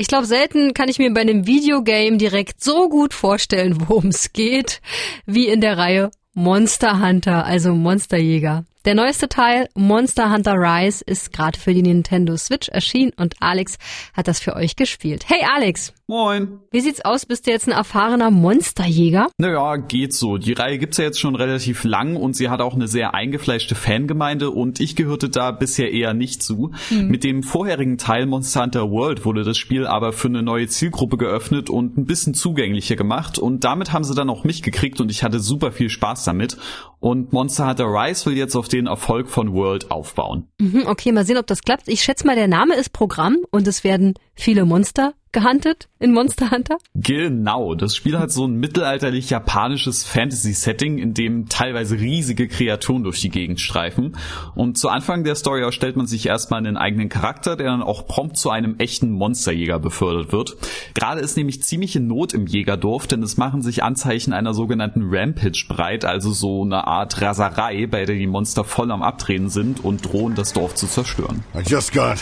Ich glaube, selten kann ich mir bei einem Videogame direkt so gut vorstellen, worum es geht, wie in der Reihe Monster Hunter, also Monsterjäger. Der neueste Teil, Monster Hunter Rise, ist gerade für die Nintendo Switch erschienen und Alex hat das für euch gespielt. Hey Alex! Moin. Wie sieht's aus? Bist du jetzt ein erfahrener Monsterjäger? Naja, geht so. Die Reihe gibt's ja jetzt schon relativ lang und sie hat auch eine sehr eingefleischte Fangemeinde und ich gehörte da bisher eher nicht zu. Mhm. Mit dem vorherigen Teil Monster Hunter World wurde das Spiel aber für eine neue Zielgruppe geöffnet und ein bisschen zugänglicher gemacht und damit haben sie dann auch mich gekriegt und ich hatte super viel Spaß damit. Und Monster Hunter Rise will jetzt auf den Erfolg von World aufbauen. Mhm, okay, mal sehen, ob das klappt. Ich schätze mal, der Name ist Programm und es werden viele Monster gehuntet in Monster Hunter? Genau, das Spiel hat so ein mittelalterlich japanisches Fantasy-Setting, in dem teilweise riesige Kreaturen durch die Gegend streifen. Und zu Anfang der Story erstellt man sich erstmal einen eigenen Charakter, der dann auch prompt zu einem echten Monsterjäger befördert wird. Gerade ist nämlich ziemliche Not im Jägerdorf, denn es machen sich Anzeichen einer sogenannten Rampage breit, also so eine Art Raserei, bei der die Monster voll am Abdrehen sind und drohen, das Dorf zu zerstören. I just got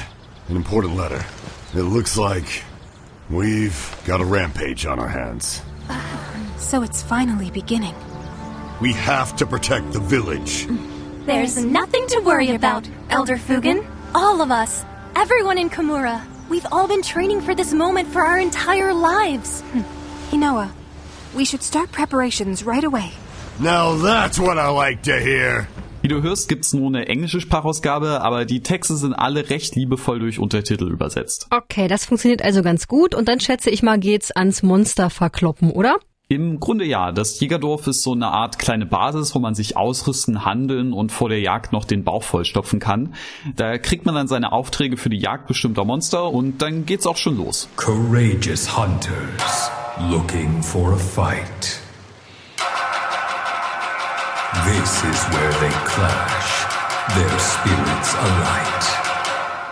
an important letter. It looks like We've got a rampage on our hands. So it's finally beginning. We have to protect the village. Mm. There's nothing to worry about, Elder Fugan. All of us, everyone in Kamura, we've all been training for this moment for our entire lives. Hmm. Hinoa, we should start preparations right away. Now that's what I like to hear. Wie du hörst, gibt's nur eine englische Sprachausgabe, aber die Texte sind alle recht liebevoll durch Untertitel übersetzt. Okay, das funktioniert also ganz gut und dann schätze ich mal geht's ans Monster verkloppen, oder? Im Grunde ja. Das Jägerdorf ist so eine Art kleine Basis, wo man sich ausrüsten, handeln und vor der Jagd noch den Bauch vollstopfen kann. Da kriegt man dann seine Aufträge für die Jagd bestimmter Monster und dann geht's auch schon los. Courageous Hunters looking for a fight. This is where they clash, their spirits alight.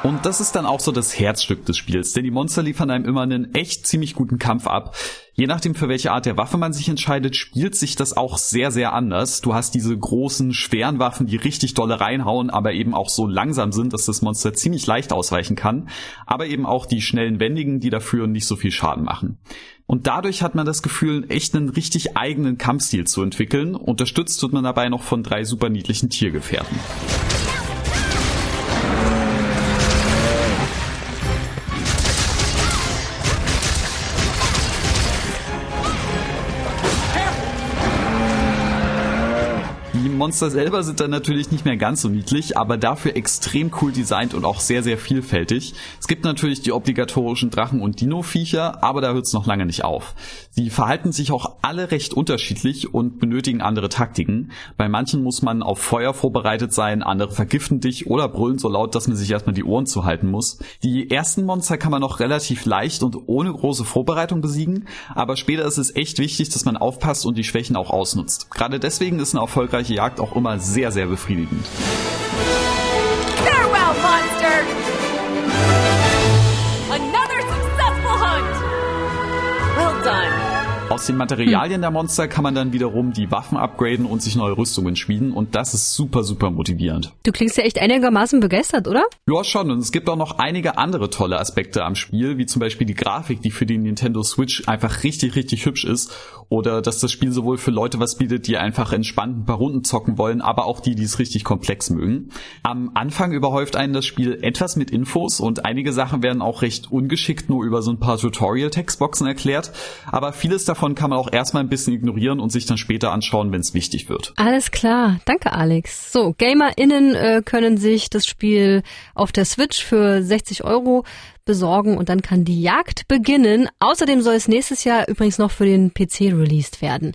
Und das ist dann auch so das Herzstück des Spiels, denn die Monster liefern einem immer einen echt ziemlich guten Kampf ab. Je nachdem, für welche Art der Waffe man sich entscheidet, spielt sich das auch sehr, sehr anders. Du hast diese großen, schweren Waffen, die richtig dolle reinhauen, aber eben auch so langsam sind, dass das Monster ziemlich leicht ausweichen kann. Aber eben auch die schnellen Wendigen, die dafür nicht so viel Schaden machen. Und dadurch hat man das Gefühl, echt einen richtig eigenen Kampfstil zu entwickeln. Unterstützt wird man dabei noch von drei super niedlichen Tiergefährten. Monster selber sind dann natürlich nicht mehr ganz so niedlich, aber dafür extrem cool designt und auch sehr, sehr vielfältig. Es gibt natürlich die obligatorischen Drachen- und Dino-Viecher, aber da hört es noch lange nicht auf. Sie verhalten sich auch alle recht unterschiedlich und benötigen andere Taktiken. Bei manchen muss man auf Feuer vorbereitet sein, andere vergiften dich oder brüllen so laut, dass man sich erstmal die Ohren zuhalten muss. Die ersten Monster kann man noch relativ leicht und ohne große Vorbereitung besiegen, aber später ist es echt wichtig, dass man aufpasst und die Schwächen auch ausnutzt. Gerade deswegen ist eine erfolgreiche Jagd Auch immer sehr, sehr befriedigend. Aus den Materialien der Monster kann man dann wiederum die Waffen upgraden und sich neue Rüstungen schmieden und das ist super, super motivierend. Du klingst ja echt einigermaßen begeistert, oder? Ja, schon. Und es gibt auch noch einige andere tolle Aspekte am Spiel, wie zum Beispiel die Grafik, die für die Nintendo Switch einfach richtig, richtig hübsch ist. Oder dass das Spiel sowohl für Leute was bietet, die einfach entspannt ein paar Runden zocken wollen, aber auch die, die es richtig komplex mögen. Am Anfang überhäuft einen das Spiel etwas mit Infos und einige Sachen werden auch recht ungeschickt nur über so ein paar Tutorial-Textboxen erklärt. Aber vieles davon davon kann man auch erstmal ein bisschen ignorieren und sich dann später anschauen, wenn es wichtig wird. Alles klar, danke Alex. So, GamerInnen äh, können sich das Spiel auf der Switch für 60 Euro besorgen und dann kann die Jagd beginnen. Außerdem soll es nächstes Jahr übrigens noch für den PC released werden.